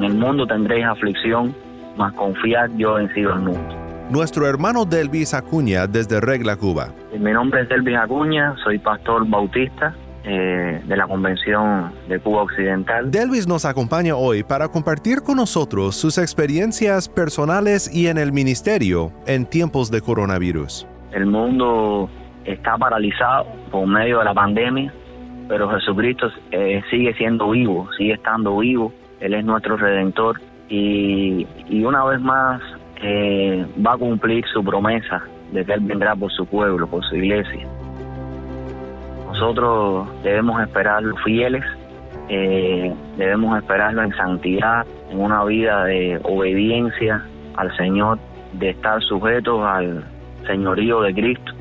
En el mundo tendréis aflicción, mas confiad, yo he vencido el mundo. Nuestro hermano Delvis Acuña desde Regla, Cuba. Mi nombre es Delvis Acuña, soy pastor bautista eh, de la Convención de Cuba Occidental. Delvis nos acompaña hoy para compartir con nosotros sus experiencias personales y en el ministerio en tiempos de coronavirus. El mundo está paralizado por medio de la pandemia, pero Jesucristo eh, sigue siendo vivo, sigue estando vivo, Él es nuestro redentor y, una vez más eh, va a cumplir su promesa de que Él vendrá por su pueblo, por su iglesia. Nosotros debemos esperarlo fieles, eh, debemos esperarlo en santidad, en una vida de obediencia al Señor, de estar sujetos al señorío de Cristo.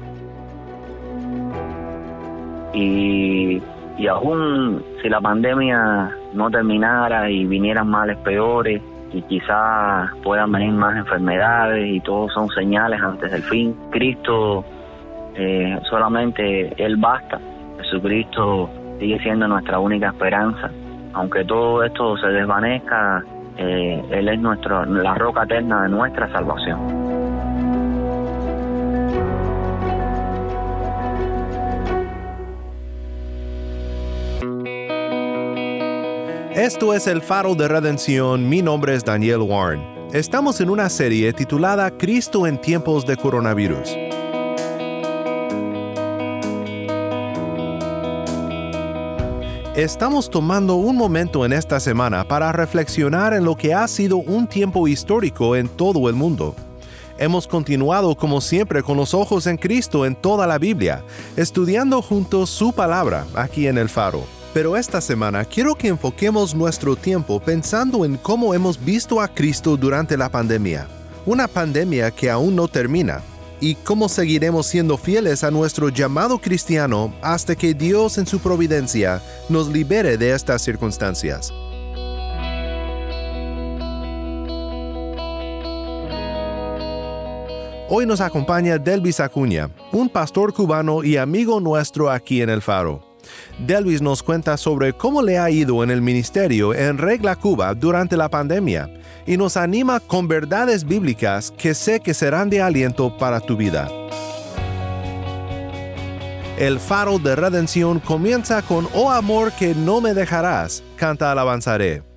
Y, y aún si la pandemia no terminara y vinieran males peores y quizás puedan venir más enfermedades y todos son señales antes del fin, Cristo eh, solamente Él basta Jesucristo sigue siendo nuestra única esperanza. Aunque todo esto se desvanezca, eh, Él es nuestro, la roca eterna de nuestra salvación. Esto es el faro de redención, mi nombre es Daniel Warren. Estamos en una serie titulada Cristo en tiempos de coronavirus. Estamos tomando un momento en esta semana para reflexionar en lo que ha sido un tiempo histórico en todo el mundo. Hemos continuado como siempre con los ojos en Cristo en toda la Biblia, estudiando juntos su palabra aquí en el faro. Pero esta semana quiero que enfoquemos nuestro tiempo pensando en cómo hemos visto a Cristo durante la pandemia. Una pandemia que aún no termina, y cómo seguiremos siendo fieles a nuestro llamado cristiano hasta que Dios en su providencia nos libere de estas circunstancias. Hoy nos acompaña Delvis Acuña, un pastor cubano y amigo nuestro aquí en el Faro. Delvis nos cuenta sobre cómo le ha ido en el ministerio en Regla Cuba durante la pandemia y nos anima con verdades bíblicas que sé que serán de aliento para tu vida. El faro de redención comienza con Oh amor que no me dejarás, canta alabanzaré.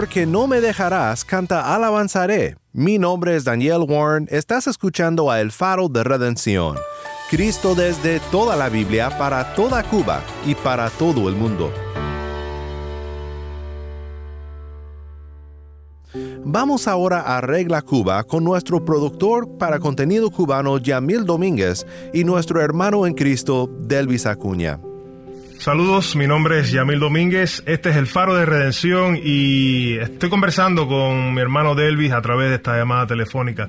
Amor que no me dejarás, canta alabanzaré. Mi nombre es Daniel Warren, estás escuchando a El Faro de Redención. Cristo desde toda la Biblia para toda Cuba y para todo el mundo. Vamos ahora a Regla Cuba con nuestro productor para contenido cubano Yamil Domínguez y nuestro hermano en Cristo Delvis Acuña. Saludos, mi nombre es Yamil Domínguez, este es el Faro de Redención y estoy conversando con mi hermano Delvis a través de esta llamada telefónica.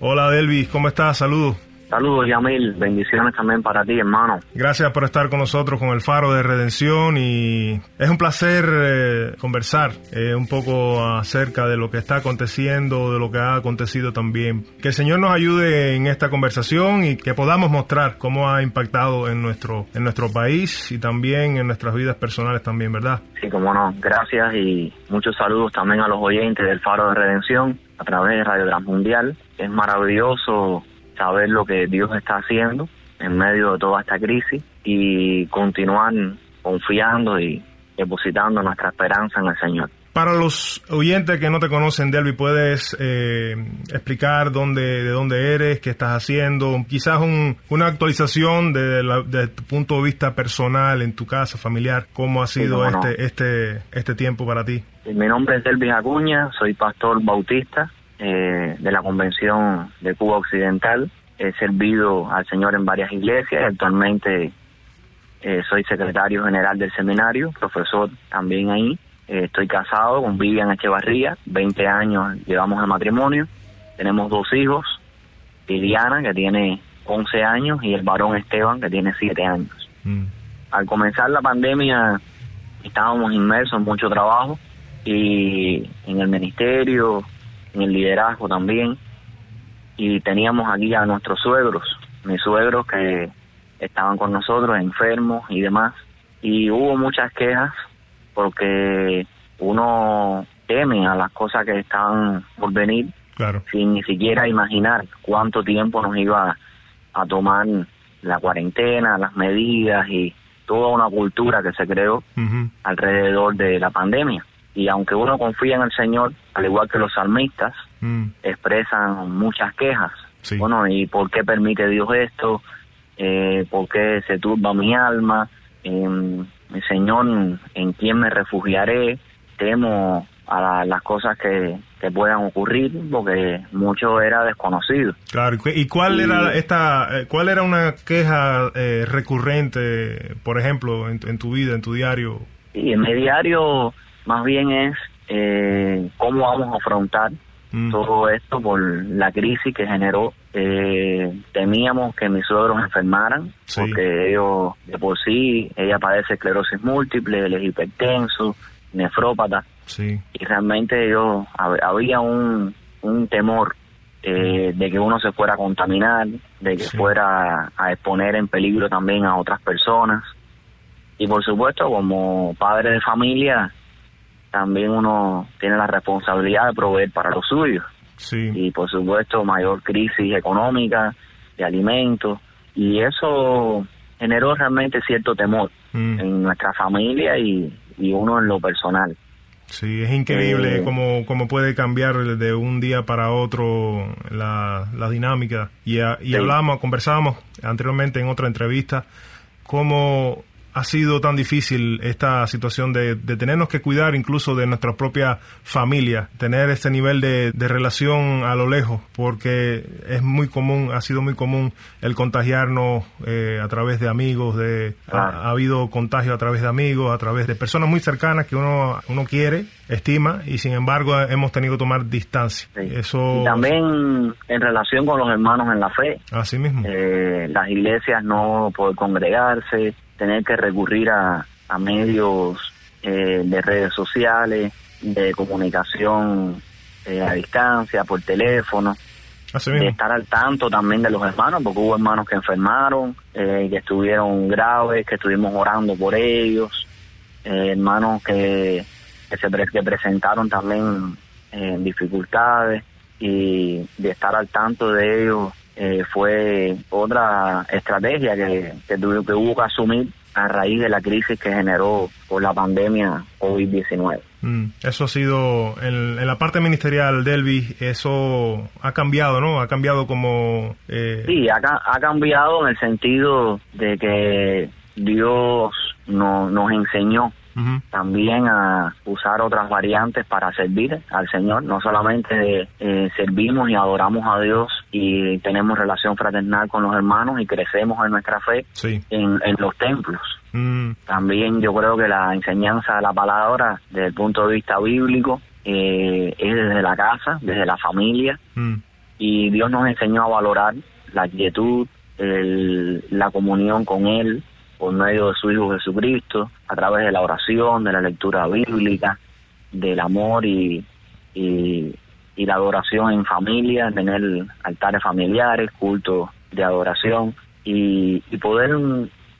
Hola Delvis, ¿cómo estás? Saludos. Saludos, Yamil. Bendiciones también para ti, hermano. Gracias por estar con nosotros con el Faro de Redención y es un placer eh, conversar eh, un poco acerca de lo que está aconteciendo, de lo que ha acontecido también. Que el Señor nos ayude en esta conversación y que podamos mostrar cómo ha impactado en nuestro, en nuestro país y también en nuestras vidas personales también, ¿verdad? Sí, como no. Gracias y muchos saludos también a los oyentes del Faro de Redención a través de Radio Transmundial. Es maravilloso saber lo que Dios está haciendo en medio de toda esta crisis y continuar confiando y depositando nuestra esperanza en el Señor. Para los oyentes que no te conocen, Delvi, ¿puedes eh, explicar dónde, de dónde eres, qué estás haciendo? Quizás una actualización de, tu punto de vista personal, en tu casa, familiar, ¿cómo ha sido este, este, este tiempo para ti? Mi nombre es Delvi Acuña, soy pastor bautista eh, de la Convención de Cuba Occidental. He servido al Señor en varias iglesias. Actualmente eh, soy secretario general del seminario, profesor también ahí. Eh, estoy casado con Vivian Echevarría, 20 años llevamos de matrimonio. Tenemos dos hijos, Liliana, que tiene 11 años, y el varón Esteban, que tiene 7 años. Mm. Al comenzar la pandemia estábamos inmersos en mucho trabajo y en el ministerio, en el liderazgo también. Y teníamos aquí a nuestros suegros, mis suegros que estaban con nosotros enfermos y demás. Y hubo muchas quejas porque uno teme a las cosas que estaban por venir claro. sin ni siquiera imaginar cuánto tiempo nos iba a tomar la cuarentena, las medidas y toda una cultura que se creó alrededor de la pandemia. Y aunque uno confía en el Señor, al igual que los salmistas, mm. expresan muchas quejas. Bueno, ¿y por qué permite Dios esto? Eh, ¿Por qué se turba mi alma? Eh, Señor, ¿en quién me refugiaré? Temo a las cosas que, que, puedan ocurrir porque mucho era desconocido. Claro, ¿y cuál era esta eh, cuál era una queja eh, recurrente, por ejemplo, en, en, tu vida, en tu diario? Y en mi diario más bien es eh, cómo vamos a afrontar mm. todo esto por la crisis que generó. Eh, temíamos que mis suegros enfermaran, porque ellos, de por sí, ella padece esclerosis múltiple, él es hipertenso, nefrópata. Y realmente yo, había un, un temor eh, de que uno se fuera a contaminar, de que fuera a exponer en peligro también a otras personas. Y por supuesto, como padre de familia, también uno tiene la responsabilidad de proveer para los suyos. Y por supuesto mayor crisis económica, de alimentos, y eso generó realmente cierto temor mm. en nuestra familia y, uno en lo personal. Sí, es increíble eh, cómo, puede cambiar de un día para otro la, dinámica. Y, y hablamos, conversábamos anteriormente en otra entrevista, cómo ha sido tan difícil esta situación de, tenernos que cuidar incluso de nuestra propia familia, tener este nivel de, relación a lo lejos, porque es muy común, ha sido muy común el contagiarnos eh, a través de amigos, de ha, habido contagio a través de amigos, a través de personas muy cercanas que uno, uno quiere, estima, y sin embargo hemos tenido que tomar distancia. Eso, y también en relación con los hermanos en la fe. Así mismo. Eh, las iglesias no poder congregarse, tener que recurrir a, a medios eh, de redes sociales, de comunicación eh, a distancia, por teléfono, de estar al tanto también de los hermanos, porque hubo hermanos que enfermaron, eh, que estuvieron graves, que estuvimos orando por ellos, hermanos que, que se que presentaron también dificultades y de estar al tanto de ellos eh, fue otra estrategia que, que, tuvo, que hubo que asumir a raíz de la crisis que generó por la pandemia COVID-19. Mm, eso ha sido, en, la parte ministerial, Delvi, eso ha cambiado, ¿no? Ha cambiado como... Eh... Sí, ha, ha cambiado en el sentido de que Dios no, nos enseñó también a usar otras variantes para servir al Señor. No solamente eh, servimos y adoramos a Dios y tenemos relación fraternal con los hermanos y crecemos en nuestra fe en, los templos. Mm. También yo creo que la enseñanza de la palabra desde el punto de vista bíblico eh, es desde la casa, desde la familia. Mm. Y Dios nos enseñó a valorar la quietud, la comunión con Él, por medio de su Hijo Jesucristo, a través de la oración, de la lectura bíblica, del amor y, y, la adoración en familia, tener altares familiares, cultos de adoración y, poder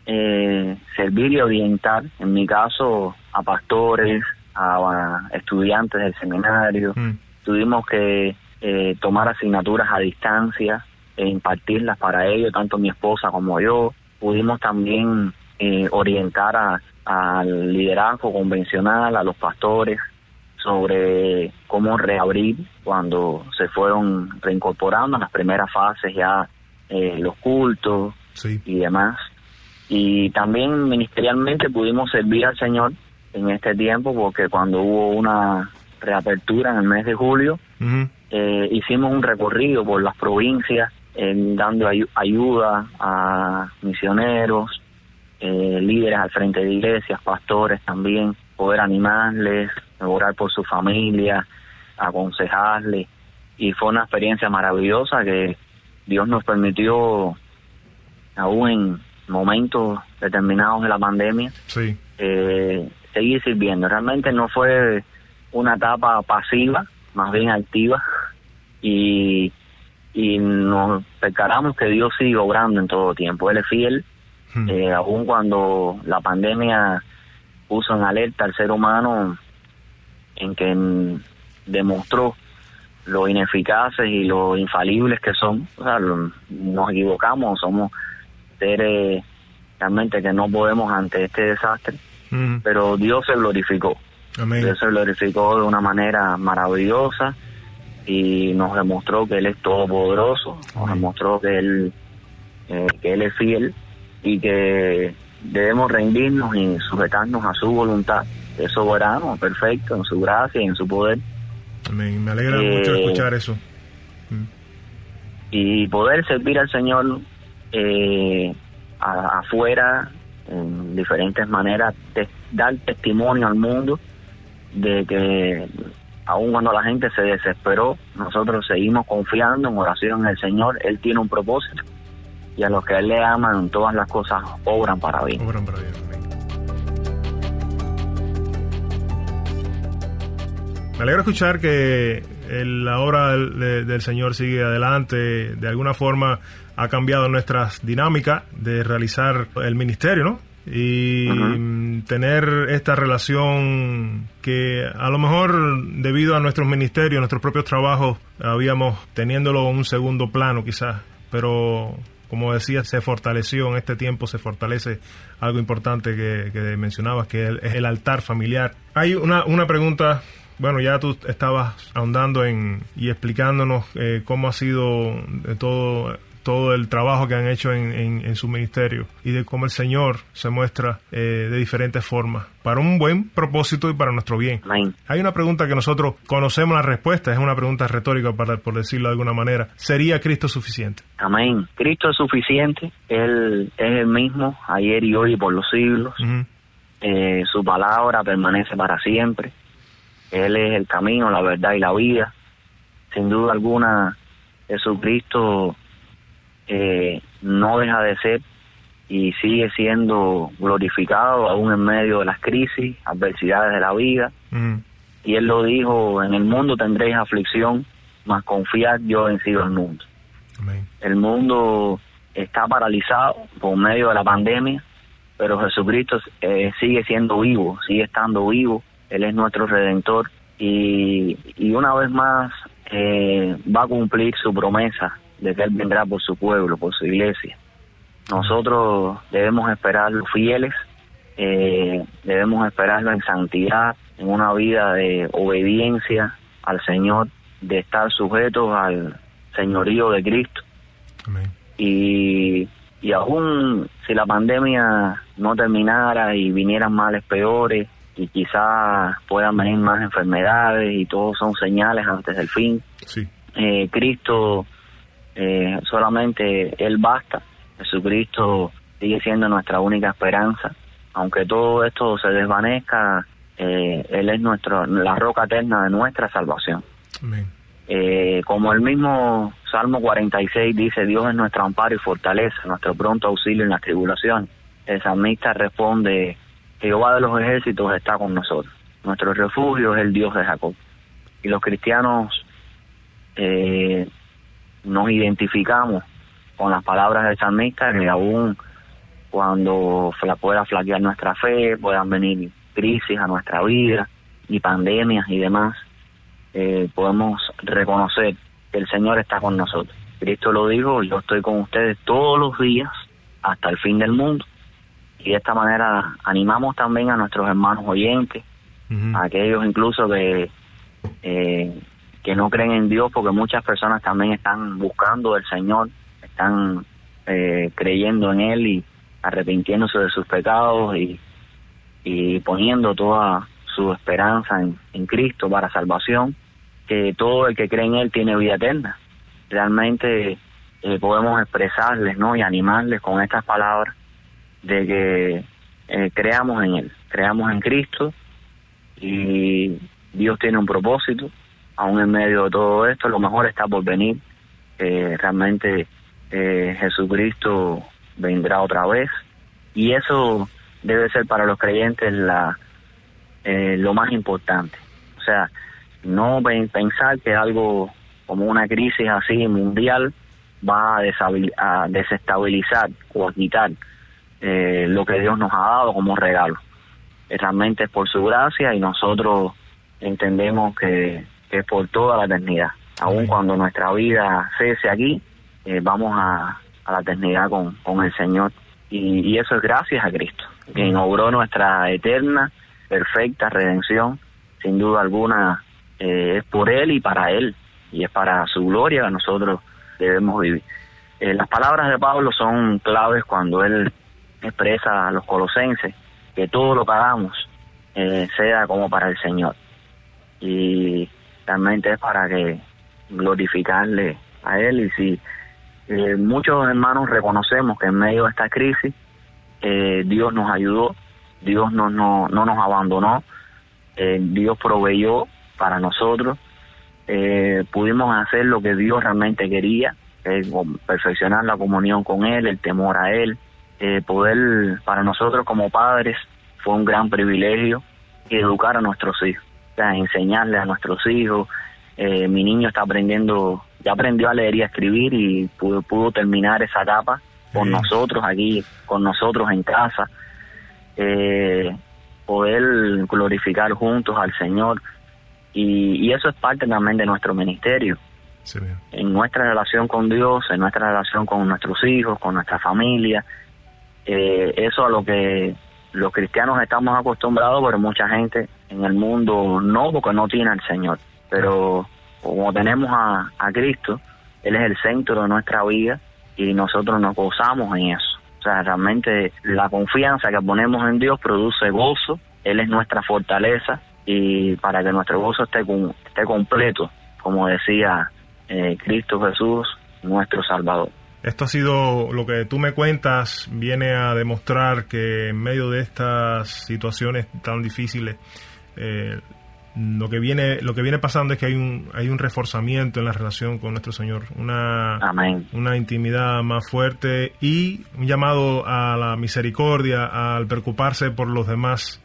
eh, servir y orientar, en mi caso, a pastores, a, estudiantes del seminario. Mm. Tuvimos que eh, tomar asignaturas a distancia e impartirlas para ellos, tanto mi esposa como yo pudimos también eh, orientar al liderazgo convencional, a los pastores, sobre cómo reabrir cuando se fueron reincorporando en las primeras fases ya eh, los cultos y demás. Y también ministerialmente pudimos servir al Señor en este tiempo porque cuando hubo una reapertura en el mes de julio, eh, hicimos un recorrido por las provincias dando ayuda a misioneros, eh, líderes al frente de iglesias, pastores también, poder animarles, orar por su familia, aconsejarles. Y fue una experiencia maravillosa que Dios nos permitió, aún en momentos determinados de la pandemia, eh, seguir sirviendo. Realmente no fue una etapa pasiva, más bien activa. Y y nos percatamos que Dios sigue obrando en todo tiempo. Él es fiel, hmm. eh, aun cuando la pandemia puso en alerta al ser humano en que demostró lo ineficaces y lo infalibles que son. O sea, nos equivocamos, somos seres realmente que no podemos ante este desastre, hmm. pero Dios se glorificó. Dios se glorificó de una manera maravillosa y nos demostró que Él es todopoderoso, nos demostró que Él, eh, que él es fiel y que debemos rendirnos y sujetarnos a su voluntad, es soberano, perfecto, en su gracia y en su poder. Amén. Me alegra mucho eh, escuchar eso. Mm. Y poder servir al Señor eh, afuera en diferentes maneras, dar testimonio al mundo de que aun cuando la gente se desesperó, nosotros seguimos confiando en oración en el Señor. Él tiene un propósito y a los que Él le aman, todas las cosas obran para bien. Obran para bien. Me alegra escuchar que la obra del, Señor sigue adelante. De alguna forma ha cambiado nuestras dinámicas de realizar el ministerio, ¿no? Y tener esta relación que a lo mejor debido a nuestros ministerios, nuestros propios trabajos, habíamos teniéndolo en un segundo plano quizás, pero como decía, se fortaleció en este tiempo, se fortalece algo importante que, que mencionabas, que es el altar familiar. Hay una, una pregunta bueno, ya tú estabas ahondando en y explicándonos eh, cómo ha sido todo todo el trabajo que han hecho en, su ministerio y de cómo el Señor se muestra eh, de diferentes formas para un buen propósito y para nuestro bien. Hay una pregunta que nosotros conocemos la respuesta, es una pregunta retórica para, por decirlo de alguna manera. ¿Sería Cristo suficiente? Amén. Cristo es suficiente, Él es el mismo ayer y hoy y por los siglos. Eh, su palabra permanece para siempre. Él es el camino, la verdad y la vida. Sin duda alguna, Jesucristo eh, no deja de ser y sigue siendo glorificado aún en medio de las crisis, adversidades de la vida. Mm. Y él lo dijo, en el mundo tendréis aflicción, mas confiad yo he vencido el mundo. El mundo está paralizado por medio de la pandemia, pero Jesucristo eh, sigue siendo vivo, sigue estando vivo, Él es nuestro redentor y, y una vez más eh, va a cumplir su promesa de que Él vendrá por su pueblo, por su iglesia. Nosotros debemos esperarlo fieles, eh, debemos esperarlo en santidad, en una vida de obediencia al Señor, de estar sujetos al señorío de Cristo. Y, y aún si la pandemia no terminara y vinieran males peores y quizás puedan venir más enfermedades y todos son señales antes del fin, eh, Cristo eh, solamente Él basta, Jesucristo sigue siendo nuestra única esperanza. Aunque todo esto se desvanezca, eh, Él es nuestro, la roca eterna de nuestra salvación. Eh, como el mismo Salmo 46 dice, Dios es nuestro amparo y fortaleza, nuestro pronto auxilio en la tribulación. El salmista responde, Jehová de los ejércitos está con nosotros. Nuestro refugio es el Dios de Jacob. Y los cristianos eh, nos identificamos con las palabras del salmista que aún cuando pueda flaquear nuestra fe, puedan venir crisis a nuestra vida y pandemias y demás, eh, podemos reconocer que el Señor está con nosotros. Cristo lo dijo, yo estoy con ustedes todos los días hasta el fin del mundo. Y de esta manera animamos también a nuestros hermanos oyentes, a aquellos incluso que, eh, que no creen en Dios, porque muchas personas también están buscando del Señor, están eh, creyendo en Él y arrepintiéndose de sus pecados y, y poniendo toda su esperanza en, en Cristo para salvación que todo el que cree en Él tiene vida eterna. Realmente eh, podemos expresarles ¿no? y animarles con estas palabras de que eh, creamos en Él, creamos en Cristo y Dios tiene un propósito, aún en medio de todo esto, lo mejor está por venir. Eh, realmente Jesucristo vendrá otra vez y eso debe ser para los creyentes la lo más importante. O sea, no pensar que algo como una crisis así mundial va a, desestabilizar o a quitar eh, lo que Dios nos ha dado como regalo. Realmente es por su gracia y nosotros entendemos que, es por toda la eternidad. Aun cuando nuestra vida cese aquí, eh, vamos a, la eternidad con, con el Señor. Y, y, eso es gracias a Cristo, quien obró nuestra eterna, perfecta redención. Sin duda alguna, eh, es por Él y para Él, y es para su gloria que nosotros debemos vivir. Eh, las palabras de Pablo son claves cuando él expresa a los colosenses que todo lo que hagamos eh, sea como para el Señor. Y realmente es para que glorificarle a Él. Y si muchos hermanos reconocemos que en medio de esta crisis Dios nos ayudó, Dios no, no, no nos abandonó, Dios proveyó para nosotros. Eh, pudimos hacer lo que Dios realmente quería, perfeccionar la comunión con Él, el temor a Él. Eh, poder, para nosotros como padres, fue un gran privilegio educar a nuestros hijos, sea, enseñarle a nuestros hijos. Eh, mi niño está aprendiendo, ya aprendió a leer y a escribir y pudo, pudo terminar esa etapa con nosotros aquí, con nosotros en casa. poder glorificar juntos al Señor y, eso es parte también de nuestro ministerio. En nuestra relación con Dios, en nuestra relación con nuestros hijos, con nuestra familia. Eh, eso a lo que los cristianos estamos acostumbrados, pero mucha gente en el mundo no, porque no tiene al Señor. Pero como tenemos a, a Cristo, Él es el centro de nuestra vida y nosotros nos gozamos en eso. O sea, realmente la confianza que ponemos en Dios produce gozo, Él es nuestra fortaleza y para que nuestro gozo esté, esté completo, como decía eh, Cristo Jesús, nuestro Salvador. Esto ha sido lo que tú me cuentas, viene a demostrar que en medio de estas situaciones tan difíciles, eh, lo que viene lo que viene pasando es que hay un hay un reforzamiento en la relación con nuestro Señor, una una intimidad más fuerte y un llamado a la misericordia, al preocuparse por los demás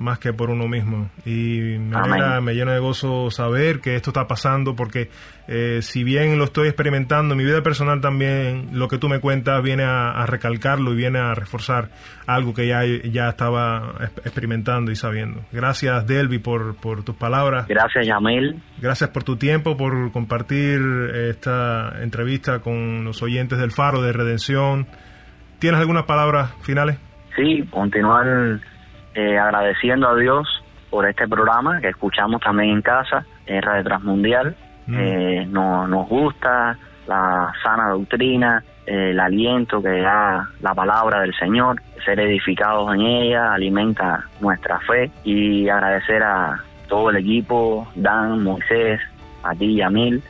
más que por uno mismo. Y me, me llena de gozo saber que esto está pasando porque eh, si bien lo estoy experimentando, mi vida personal también, lo que tú me cuentas viene a, recalcarlo y viene a reforzar algo que ya, ya estaba experimentando y sabiendo. Gracias, Delvi, por, por tus palabras. Gracias, Yamil. Gracias por tu tiempo, por compartir esta entrevista con los oyentes del Faro de Redención. ¿Tienes algunas palabras finales? Sí, continuar eh, agradeciendo a Dios por este programa que escuchamos también en casa, en Radio Transmundial. Mm. Eh, nos gusta la sana doctrina, el aliento que da la palabra del Señor, ser edificados en ella, alimenta nuestra fe y agradecer a todo el equipo, Dan, Moisés, a ti, Yamil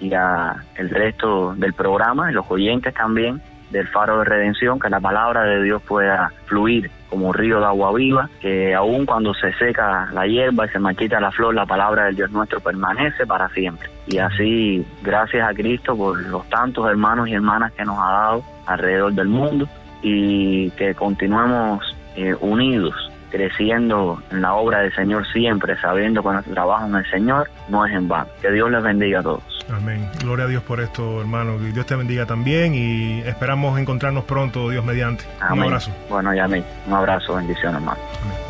y a el resto del programa, y los oyentes también del faro de redención, que la palabra de Dios pueda fluir como un río de agua viva, que aun cuando se seca la hierba y se marchita la flor, la palabra del Dios nuestro permanece para siempre. Y así, gracias a Cristo por los tantos hermanos y hermanas que nos ha dado alrededor del mundo y que continuemos eh, unidos creciendo en la obra del Señor siempre, sabiendo que nuestro trabajo en el Señor no es en vano. Que Dios les bendiga a todos. Amén. Gloria a Dios por esto, hermano. Que Dios te bendiga también y esperamos encontrarnos pronto, Dios mediante. Un abrazo. Bueno, ya amén. Un abrazo, bendición, hermano. Amén.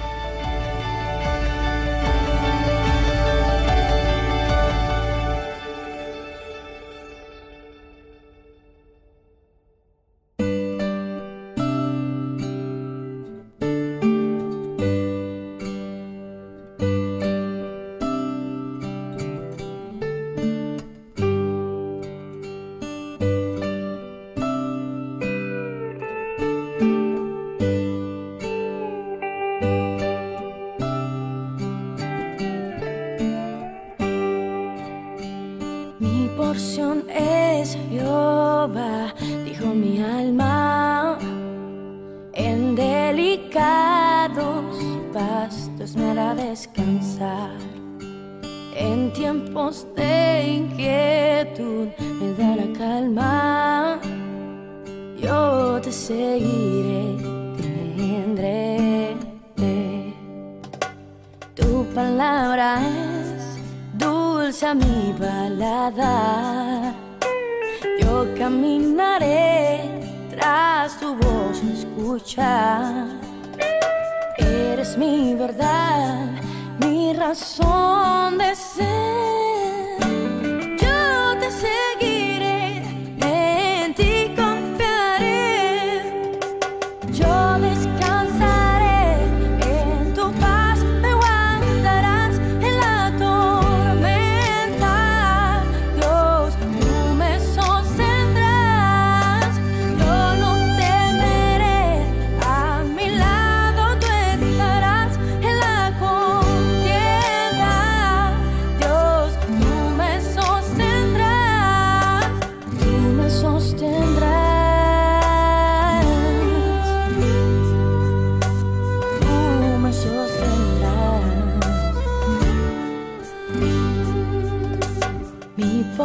endulza mi balada. Yo caminaré tras tu voz, escucha. Eres mi verdad, mi razón de ser.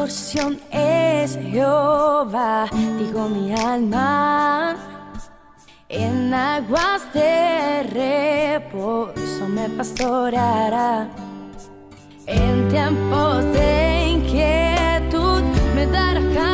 Es Jehová, digo mi alma. En aguas de reposo me pastorará. En tiempos de inquietud me dará Mi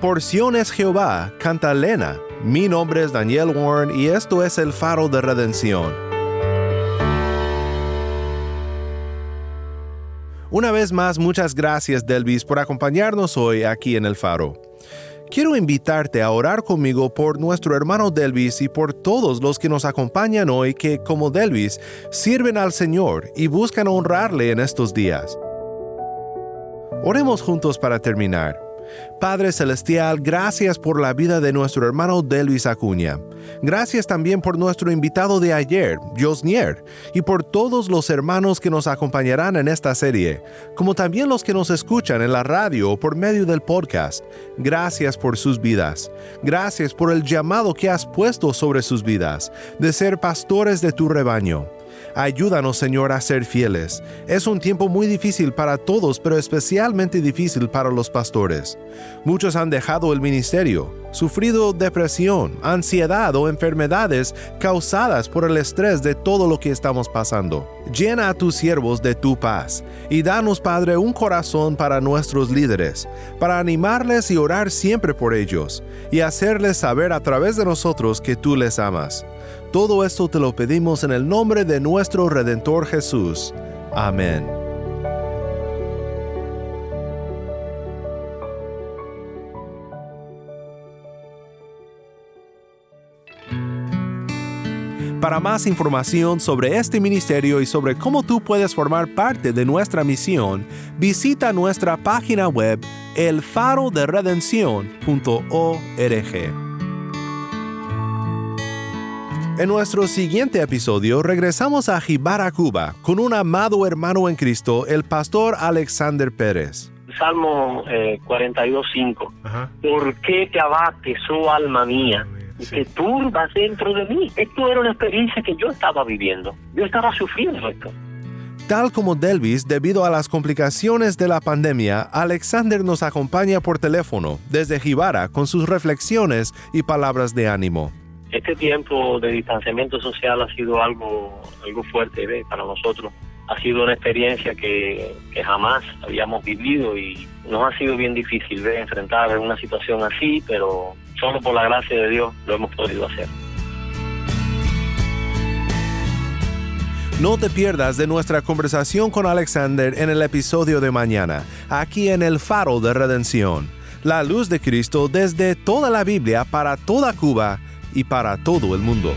porción es Jehová, canta Lena. Mi nombre es Daniel Warren y esto es el faro de redención. Una vez más, muchas gracias Delvis por acompañarnos hoy aquí en el faro. Quiero invitarte a orar conmigo por nuestro hermano Delvis y por todos los que nos acompañan hoy que, como Delvis, sirven al Señor y buscan honrarle en estos días. Oremos juntos para terminar. Padre Celestial, gracias por la vida de nuestro hermano Delvis Acuña. Gracias también por nuestro invitado de ayer, Josnier, y por todos los hermanos que nos acompañarán en esta serie, como también los que nos escuchan en la radio o por medio del podcast. Gracias por sus vidas. Gracias por el llamado que has puesto sobre sus vidas, de ser pastores de tu rebaño. Ayúdanos, Señor, a ser fieles. Es un tiempo muy difícil para todos, pero especialmente difícil para los pastores. Muchos han dejado el ministerio, sufrido depresión, ansiedad o enfermedades causadas por el estrés de todo lo que estamos pasando. Llena a tus siervos de tu paz y danos, Padre, un corazón para nuestros líderes, para animarles y orar siempre por ellos, y hacerles saber a través de nosotros que tú les amas. Todo esto te lo pedimos en el nombre de nuestro Redentor Jesús. Amén. Para más información sobre este ministerio y sobre cómo tú puedes formar parte de nuestra misión, visita nuestra página web elfaroderedención.org. En nuestro siguiente episodio regresamos a Jibara, Cuba, con un amado hermano en Cristo, el pastor Alexander Pérez. Salmo 42.5. Eh, ¿Por qué te abates, oh alma mía? y te turbas dentro de mí. Esto era una experiencia que yo estaba viviendo. Yo estaba sufriendo esto. Tal como Delvis, debido a las complicaciones de la pandemia, Alexander nos acompaña por teléfono desde Jibara con sus reflexiones y palabras de ánimo este tiempo de distanciamiento social ha sido algo, algo fuerte para nosotros. Ha sido una experiencia que, jamás habíamos vivido y nos ha sido bien difícil de enfrentar una situación así, pero solo por la gracia de Dios lo hemos podido hacer. No te pierdas de nuestra conversación con Alexander en el episodio de mañana, aquí en el Faro de Redención. La luz de Cristo desde toda la Biblia para toda Cuba y para todo el mundo.